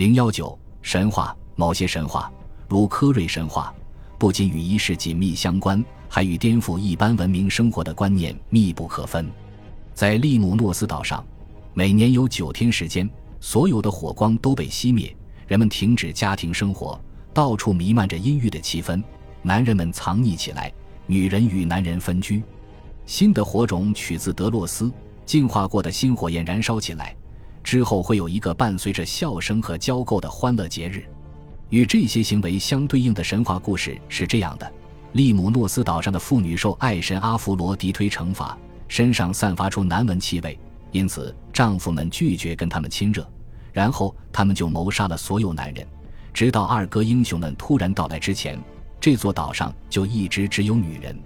零幺九神话，某些神话，如科瑞神话，不仅与仪式紧密相关，还与颠覆一般文明生活的观念密不可分。在利姆诺斯岛上，每年有九天时间，所有的火光都被熄灭，人们停止家庭生活，到处弥漫着阴郁的气氛。男人们藏匿起来，女人与男人分居。新的火种取自德洛斯，进化过的新火焰燃烧起来。之后会有一个伴随着笑声和交媾的欢乐节日，与这些行为相对应的神话故事是这样的：利姆诺斯岛上的妇女受爱神阿芙罗狄忒惩罚，身上散发出难闻气味，因此丈夫们拒绝跟他们亲热，然后他们就谋杀了所有男人。直到二哥英雄们突然到来之前，这座岛上就一直只有女人。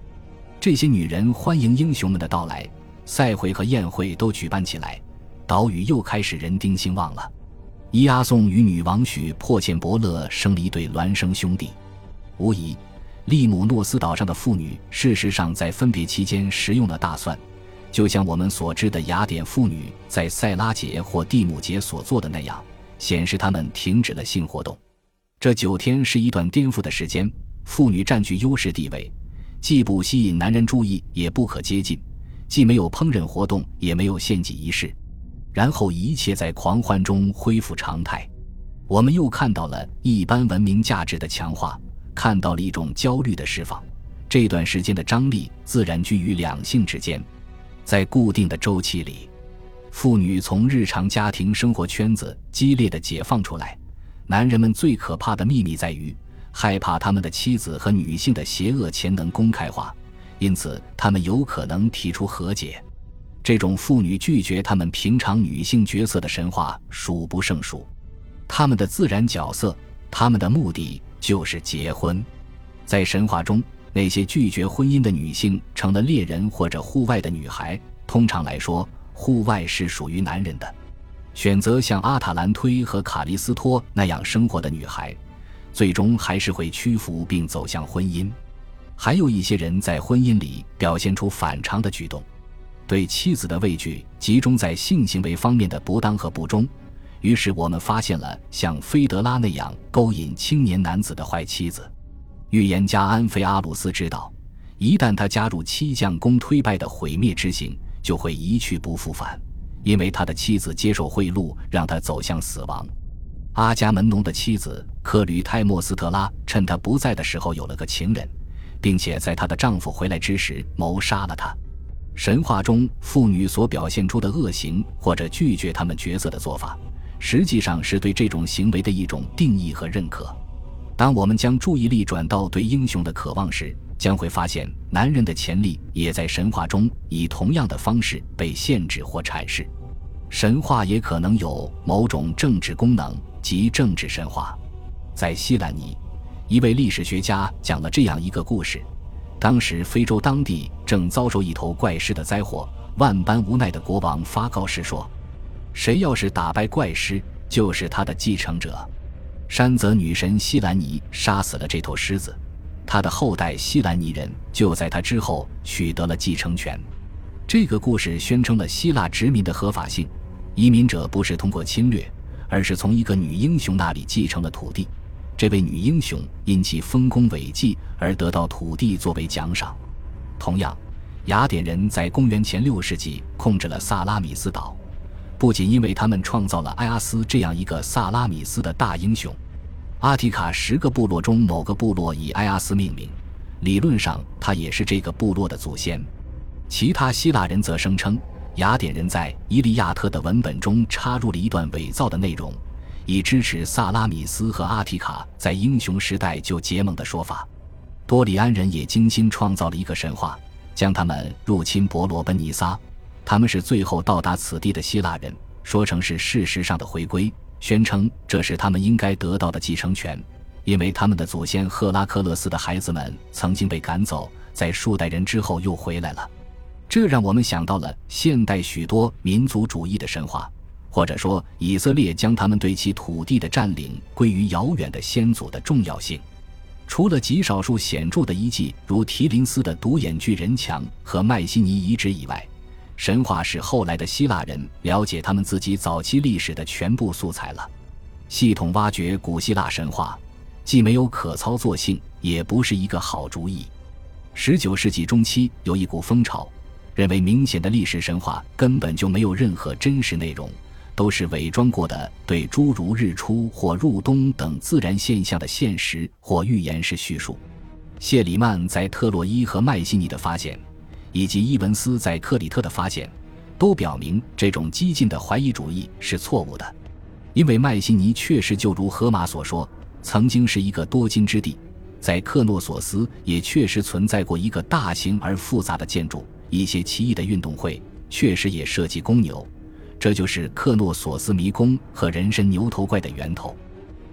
这些女人欢迎英雄们的到来，赛会和宴会都举办起来。岛屿又开始人丁兴旺了。伊阿宋与女王许破犍伯勒生了一对孪生兄弟。无疑，利姆诺斯岛上的妇女事实上在分别期间食用了大蒜，就像我们所知的雅典妇女在塞拉节或蒂姆节所做的那样，显示她们停止了性活动。这九天是一段颠覆的时间，妇女占据优势地位，既不吸引男人注意，也不可接近；既没有烹饪活动，也没有献祭仪式。然后一切在狂欢中恢复常态，我们又看到了一般文明价值的强化，看到了一种焦虑的释放。这段时间的张力自然居于两性之间，在固定的周期里，妇女从日常家庭生活圈子激烈的解放出来。男人们最可怕的秘密在于害怕他们的妻子和女性的邪恶潜能公开化，因此他们有可能提出和解。这种妇女拒绝他们平常女性角色的神话数不胜数，他们的自然角色，他们的目的就是结婚。在神话中，那些拒绝婚姻的女性成了猎人或者户外的女孩。通常来说，户外是属于男人的。选择像阿塔兰忒和卡利斯托那样生活的女孩，最终还是会屈服并走向婚姻。还有一些人在婚姻里表现出反常的举动。对妻子的畏惧集中在性行为方面的不当和不忠，于是我们发现了像菲德拉那样勾引青年男子的坏妻子。预言家安菲阿鲁斯知道，一旦他加入七将攻推拜的毁灭之行，就会一去不复返，因为他的妻子接受贿赂，让他走向死亡。阿伽门农的妻子克吕泰莫斯特拉趁他不在的时候有了个情人，并且在她的丈夫回来之时谋杀了他。神话中妇女所表现出的恶行或者拒绝他们角色的做法，实际上是对这种行为的一种定义和认可。当我们将注意力转到对英雄的渴望时，将会发现男人的潜力也在神话中以同样的方式被限制或阐释。神话也可能有某种政治功能，即政治神话。在希兰尼，一位历史学家讲了这样一个故事。当时，非洲当地正遭受一头怪狮的灾祸。万般无奈的国王发告示说：“谁要是打败怪狮，就是他的继承者。”山泽女神西兰尼杀死了这头狮子，他的后代西兰尼人就在他之后取得了继承权。这个故事宣称了希腊殖民的合法性。移民者不是通过侵略，而是从一个女英雄那里继承了土地。这位女英雄因其丰功伟绩而得到土地作为奖赏。同样，雅典人在公元前六世纪控制了萨拉米斯岛，不仅因为他们创造了埃阿斯这样一个萨拉米斯的大英雄。阿提卡十个部落中某个部落以埃阿斯命名，理论上他也是这个部落的祖先。其他希腊人则声称，雅典人在《伊利亚特》的文本中插入了一段伪造的内容。以支持萨拉米斯和阿提卡在英雄时代就结盟的说法。多里安人也精心创造了一个神话，将他们入侵伯罗奔尼撒，他们是最后到达此地的希腊人，说成是事实上的回归，宣称这是他们应该得到的继承权，因为他们的祖先赫拉克勒斯的孩子们曾经被赶走，在数代人之后又回来了。这让我们想到了现代许多民族主义的神话。或者说，以色列将他们对其土地的占领归于遥远的先祖的重要性。除了极少数显著的遗迹，如提林斯的独眼巨人墙和迈锡尼遗址以外，神话是后来的希腊人了解他们自己早期历史的全部素材了。系统挖掘古希腊神话，既没有可操作性，也不是一个好主意。十九世纪中期有一股风潮，认为明显的历史神话根本就没有任何真实内容，都是伪装过的，对诸如日出或入冬等自然现象的现实或预言式叙述。谢里曼在特洛伊和迈锡尼的发现，以及伊文斯在克里特的发现，都表明这种激进的怀疑主义是错误的。因为迈锡尼确实就如荷马所说，曾经是一个多金之地，在克诺索斯也确实存在过一个大型而复杂的建筑，一些奇异的运动会确实也涉及公牛，这就是克诺索斯迷宫和人身牛头怪的源头。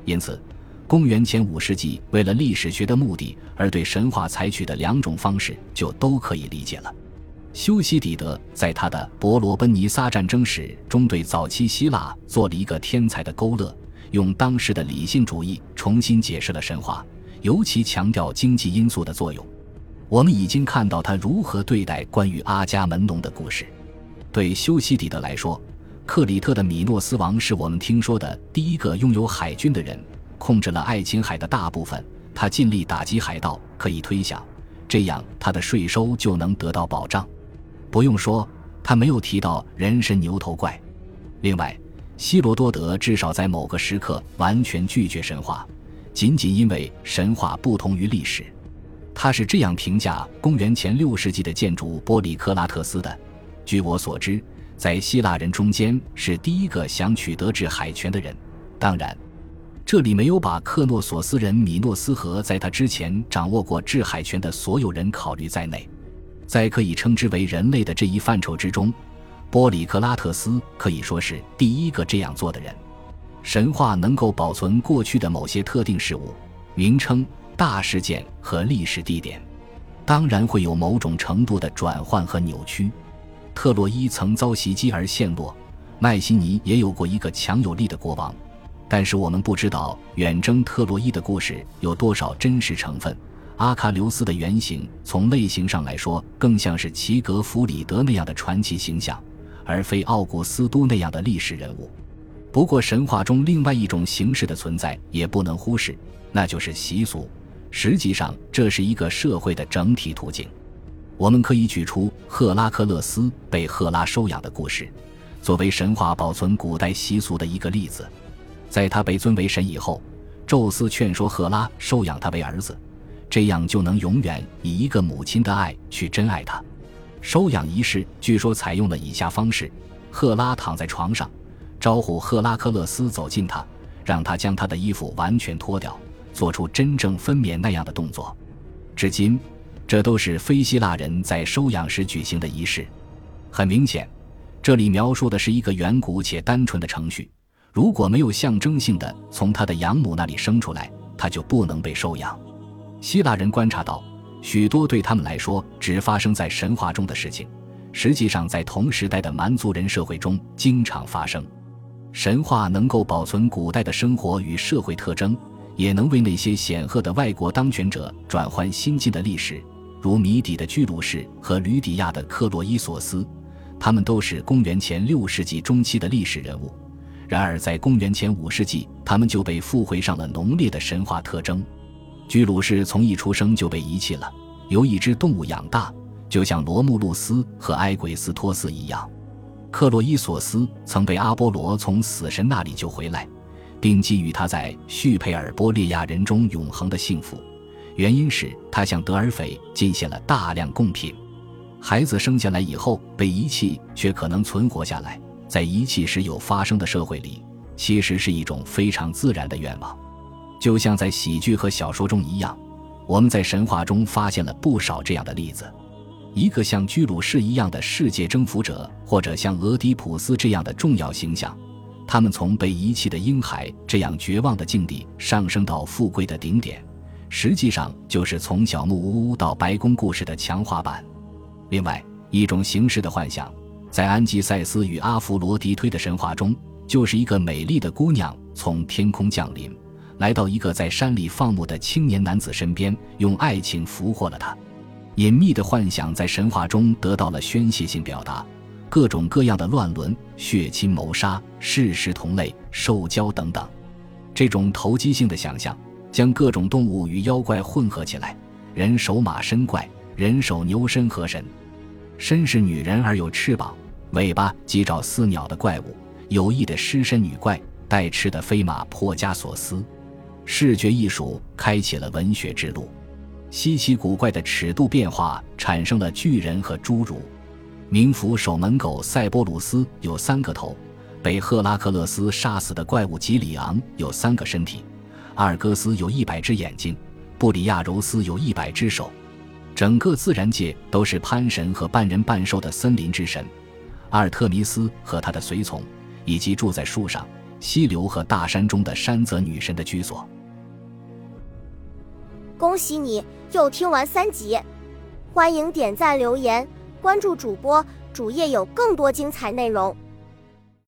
因此，公元前五世纪为了历史学的目的而对神话采取的两种方式就都可以理解了。修昔底德在他的《伯罗奔尼撒战争史》中，对早期希腊做了一个天才的勾勒，用当时的理性主义重新解释了神话，尤其强调经济因素的作用。我们已经看到他如何对待关于阿伽门农的故事。对修昔底德来说，克里特的米诺斯王是我们听说的第一个拥有海军的人，控制了爱琴海的大部分。他尽力打击海盗，可以推想，这样他的税收就能得到保障。不用说，他没有提到人参牛头怪。另外，希罗多德至少在某个时刻完全拒绝神话，仅仅因为神话不同于历史。他是这样评价公元前六世纪的建筑波里克拉特斯的：“据我所知，在希腊人中间是第一个想取得制海权的人。当然，这里没有把克诺索斯人米诺斯和在他之前掌握过制海权的所有人考虑在内。”在可以称之为人类的这一范畴之中，波里克拉特斯可以说是第一个这样做的人。神话能够保存过去的某些特定事物、名称、大事件和历史地点，当然会有某种程度的转换和扭曲。特洛伊曾遭袭击而陷落，迈锡尼也有过一个强有力的国王，但是我们不知道远征特洛伊的故事有多少真实成分。阿喀琉斯的原型，从类型上来说，更像是齐格弗里德那样的传奇形象，而非奥古斯都那样的历史人物。不过，神话中另外一种形式的存在也不能忽视，那就是习俗。实际上，这是一个社会的整体途径。我们可以举出赫拉克勒斯被赫拉收养的故事，作为神话保存古代习俗的一个例子。在他被尊为神以后，宙斯劝说赫拉收养他为儿子。这样就能永远以一个母亲的爱去珍爱他。收养仪式据说采用了以下方式：赫拉躺在床上，招呼赫拉克勒斯走近他，让他将他的衣服完全脱掉，做出真正分娩那样的动作。至今，这都是非希腊人在收养时举行的仪式。很明显，这里描述的是一个远古且单纯的程序。如果没有象征性的从他的养母那里生出来，他就不能被收养。希腊人观察到，许多对他们来说只发生在神话中的事情，实际上在同时代的蛮族人社会中经常发生。神话能够保存古代的生活与社会特征，也能为那些显赫的外国当权者转换新晋的历史，如米底的居鲁士和吕底亚的克洛伊索斯，他们都是公元前六世纪中期的历史人物。然而，在公元前五世纪，他们就被附会上了浓烈的神话特征。居鲁士从一出生就被遗弃了，由一只动物养大，就像罗慕路斯和埃鬼斯托斯一样。克洛伊索斯曾被阿波罗从死神那里救回来，并给予他在叙佩尔波利亚人中永恒的幸福，原因是他向德尔斐进献了大量贡品。孩子生下来以后被遗弃，却可能存活下来，在遗弃时有发生的社会里，其实是一种非常自然的愿望。就像在喜剧和小说中一样，我们在神话中发现了不少这样的例子：一个像居鲁士一样的世界征服者，或者像俄狄浦斯这样的重要形象，他们从被遗弃的婴孩这样绝望的境地上升到富贵的顶点，实际上就是从小木屋到白宫故事的强化版。另外一种形式的幻想，在安吉赛斯与阿弗罗狄忒的神话中，就是一个美丽的姑娘从天空降临。来到一个在山里放牧的青年男子身边，用爱情俘获了他。隐秘的幻想在神话中得到了宣泄性表达，各种各样的乱伦、血亲谋杀、事实同类、受教等等。这种投机性的想象，将各种动物与妖怪混合起来：人首马身怪，人首牛身河神。身是女人而有翅膀、尾巴及爪似鸟的怪物，有意的狮身女怪，带翅的飞马颇加所思。视觉艺术开启了文学之路，稀奇古怪的尺度变化产生了巨人和侏儒。冥府守门狗塞波鲁斯有三个头。被赫拉克勒斯杀死的怪物吉里昂有三个身体，阿尔戈斯有一百只眼睛，布里亚柔斯有一百只手。整个自然界都是潘神和半人半兽的森林之神，阿尔特弥斯和他的随从，以及住在树上、溪流和大山中的山泽女神的居所。恭喜你又听完三集，欢迎点赞、留言、关注主播，主页有更多精彩内容。